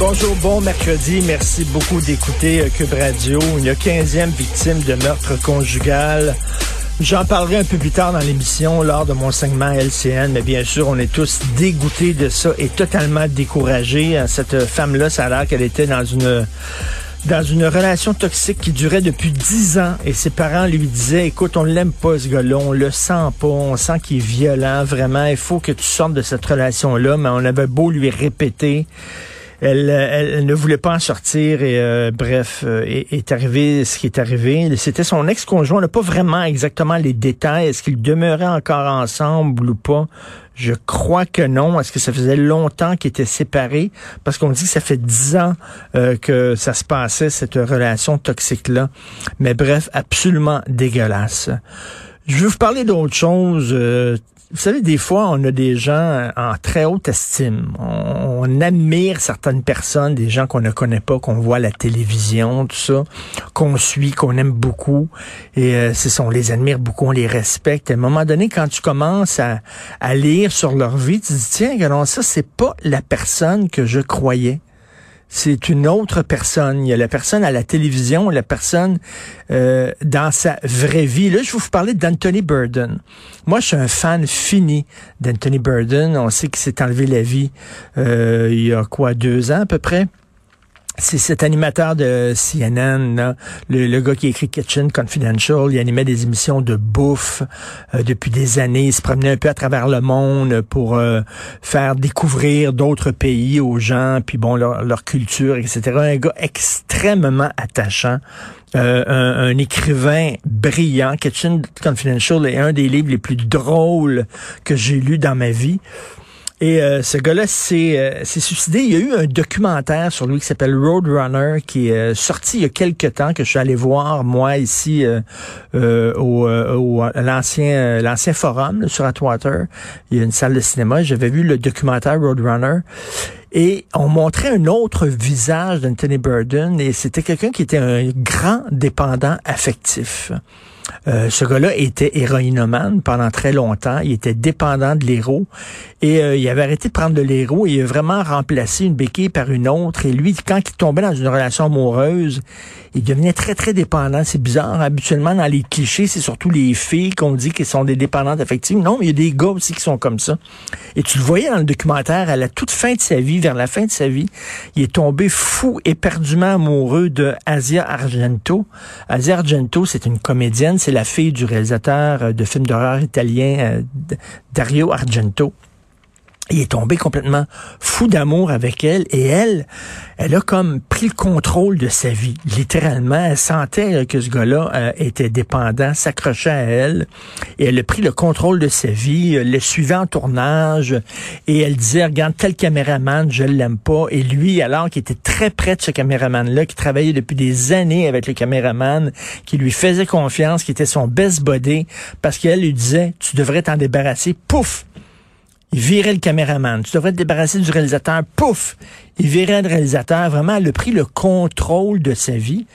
Bonjour, bon mercredi. Merci beaucoup d'écouter euh, Cube Radio. Une 15e victime de meurtre conjugal. J'en parlerai un peu plus tard dans l'émission lors de mon segment LCN, mais bien sûr, on est tous dégoûtés de ça et totalement découragés. Euh, Cette femme-là, ça a l'air qu'elle était dans une dans une relation toxique qui durait depuis dix ans et ses parents lui disaient écoute on l'aime pas ce gars-là on le sent pas on sent qu'il est violent vraiment il faut que tu sortes de cette relation là mais on avait beau lui répéter elle, elle, ne voulait pas en sortir et euh, bref, euh, est, arrivé ce qui est arrivé. C'était son ex-conjoint. On n'a pas vraiment exactement les détails. Est-ce qu'ils demeuraient encore ensemble ou pas? Je crois que non. Est-ce que ça faisait longtemps qu'ils étaient séparés? Parce qu'on dit que ça fait dix ans euh, que ça se passait, cette relation toxique-là. Mais bref, absolument dégueulasse. Je veux vous parler d'autre chose. Euh, vous savez, des fois, on a des gens en très haute estime. On, admire certaines personnes, des gens qu'on ne connaît pas, qu'on voit à la télévision, tout ça, qu'on suit, qu'on aime beaucoup. Et euh, c'est on les admire beaucoup, on les respecte. À un moment donné, quand tu commences à, lire sur leur vie, tu te dis, tiens, alors ça, c'est pas la personne que je croyais c'est une autre personne. Il y a la personne à la télévision, la personne euh, dans sa vraie vie. Là, je vais vous parler d'Anthony Burden. Moi, je suis un fan fini d'Anthony Burden. On sait qu'il s'est enlevé la vie euh, il y a quoi, deux ans à peu près? C'est cet animateur de CNN, le, le, gars qui écrit Kitchen Confidential. Il animait des émissions de bouffe euh, depuis des années. Il se promenait un peu à travers le monde pour euh, faire découvrir d'autres pays aux gens, puis bon, leur, culture, etc. Un gars extrêmement attachant. Euh, un, un, écrivain brillant. Kitchen Confidential est un des livres les plus drôles que j'ai lu dans ma vie. Et euh, ce gars-là s'est euh, suicidé. Il y a eu un documentaire sur lui qui s'appelle Roadrunner qui est euh, sorti il y a quelques temps que je suis allé voir moi ici euh, au, au l'ancien l'ancien forum là, sur Atwater. Il y a une salle de cinéma. J'avais vu le documentaire Roadrunner. Et on montrait un autre visage d'Anthony Burden et c'était quelqu'un qui était un grand dépendant affectif. Euh, ce gars-là était héroïnomane pendant très longtemps. Il était dépendant de l'héros. Et euh, il avait arrêté de prendre de l'héros et il a vraiment remplacé une béquille par une autre. Et lui, quand il tombait dans une relation amoureuse, il devenait très, très dépendant. C'est bizarre. Habituellement, dans les clichés, c'est surtout les filles qu'on dit qu'elles sont des dépendantes affectives. Non, mais il y a des gars aussi qui sont comme ça. Et tu le voyais dans le documentaire, à la toute fin de sa vie, vers la fin de sa vie, il est tombé fou, éperdument amoureux de Asia Argento. Asia Argento, c'est une comédienne c'est la fille du réalisateur de films d'horreur italien Dario Argento. Il est tombé complètement fou d'amour avec elle et elle, elle a comme pris le contrôle de sa vie. Littéralement, elle sentait que ce gars-là euh, était dépendant, s'accrochait à elle et elle a pris le contrôle de sa vie, euh, le suivait en tournage et elle disait, regarde, tel caméraman, je l'aime pas. Et lui, alors qu'il était très près de ce caméraman-là, qui travaillait depuis des années avec le caméraman, qui lui faisait confiance, qui était son best body, parce qu'elle lui disait, tu devrais t'en débarrasser, pouf! Il virait le caméraman. Tu devrais te débarrasser du réalisateur. Pouf! Il virait le réalisateur. Vraiment, elle a pris le contrôle de sa vie.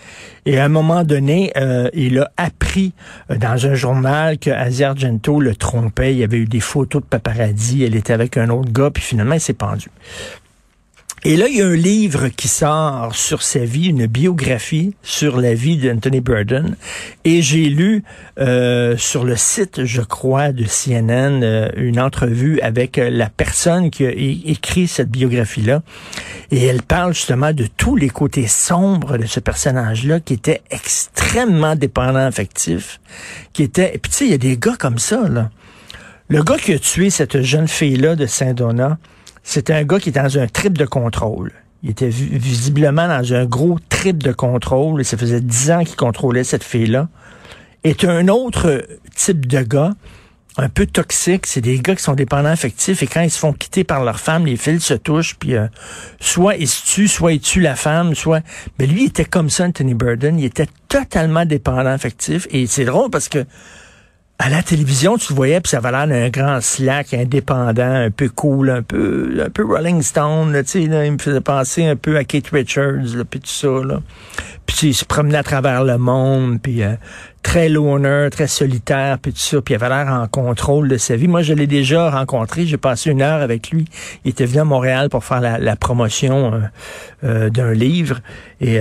Et à un moment donné, euh, il a appris euh, dans un journal que Asia Argento le trompait. Il y avait eu des photos de paparazzi. Elle était avec un autre gars. Puis finalement, il s'est pendu. Et là, il y a un livre qui sort sur sa vie, une biographie sur la vie d'Anthony Burden. Et j'ai lu euh, sur le site, je crois, de CNN, euh, une entrevue avec euh, la personne qui a écrit cette biographie-là. Et elle parle justement de tous les côtés sombres de ce personnage-là, qui était extrêmement dépendant affectif, qui était... Et puis tu sais, il y a des gars comme ça, là. Le gars qui a tué cette jeune fille-là de Saint-Donat, c'était un gars qui était dans un trip de contrôle. Il était visiblement dans un gros trip de contrôle. Et ça faisait dix ans qu'il contrôlait cette fille-là. Et un autre type de gars, un peu toxique, c'est des gars qui sont dépendants affectifs et quand ils se font quitter par leur femme, les fils se touchent, puis euh, soit ils se tuent, soit ils tuent la femme, soit... Mais lui, il était comme ça, Anthony Burden. Il était totalement dépendant affectif. Et c'est drôle parce que à la télévision, tu le voyais, puis ça avait l'air d'un grand slack indépendant, un peu cool, un peu, un peu Rolling Stone, tu sais, il me faisait penser un peu à Kate Richards, puis tout ça, là. Puis il se promenait à travers le monde, puis euh, très loner, très solitaire, puis tout ça, puis il avait l'air en contrôle de sa vie. Moi, je l'ai déjà rencontré, j'ai passé une heure avec lui. Il était venu à Montréal pour faire la, promotion euh, euh, d'un livre, et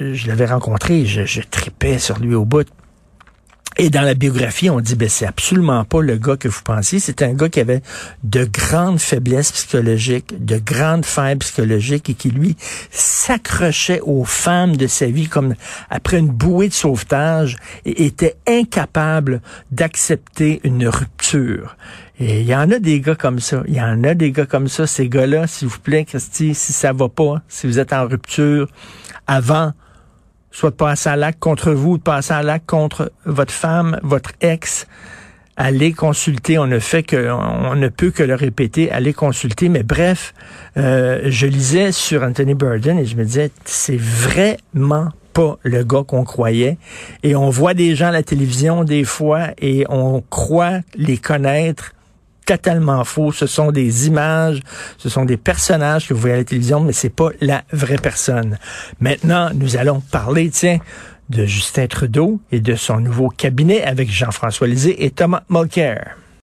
je l'avais rencontré, je, je tripais sur lui au bout. Et dans la biographie, on dit, ben, c'est absolument pas le gars que vous pensiez. C'est un gars qui avait de grandes faiblesses psychologiques, de grandes failles psychologiques et qui, lui, s'accrochait aux femmes de sa vie comme après une bouée de sauvetage et était incapable d'accepter une rupture. Et il y en a des gars comme ça. Il y en a des gars comme ça. Ces gars-là, s'il vous plaît, Christy, si ça va pas, si vous êtes en rupture, avant soit de passer à l'acte contre vous, de passer à l'acte contre votre femme, votre ex. Allez consulter, on ne fait que, on ne peut que le répéter, allez consulter. Mais bref, euh, je lisais sur Anthony Burden et je me disais, c'est vraiment pas le gars qu'on croyait. Et on voit des gens à la télévision des fois et on croit les connaître totalement faux. Ce sont des images, ce sont des personnages que vous voyez à la télévision, mais c'est pas la vraie personne. Maintenant, nous allons parler, tiens, de Justin Trudeau et de son nouveau cabinet avec Jean-François Lisée et Thomas Mulcair.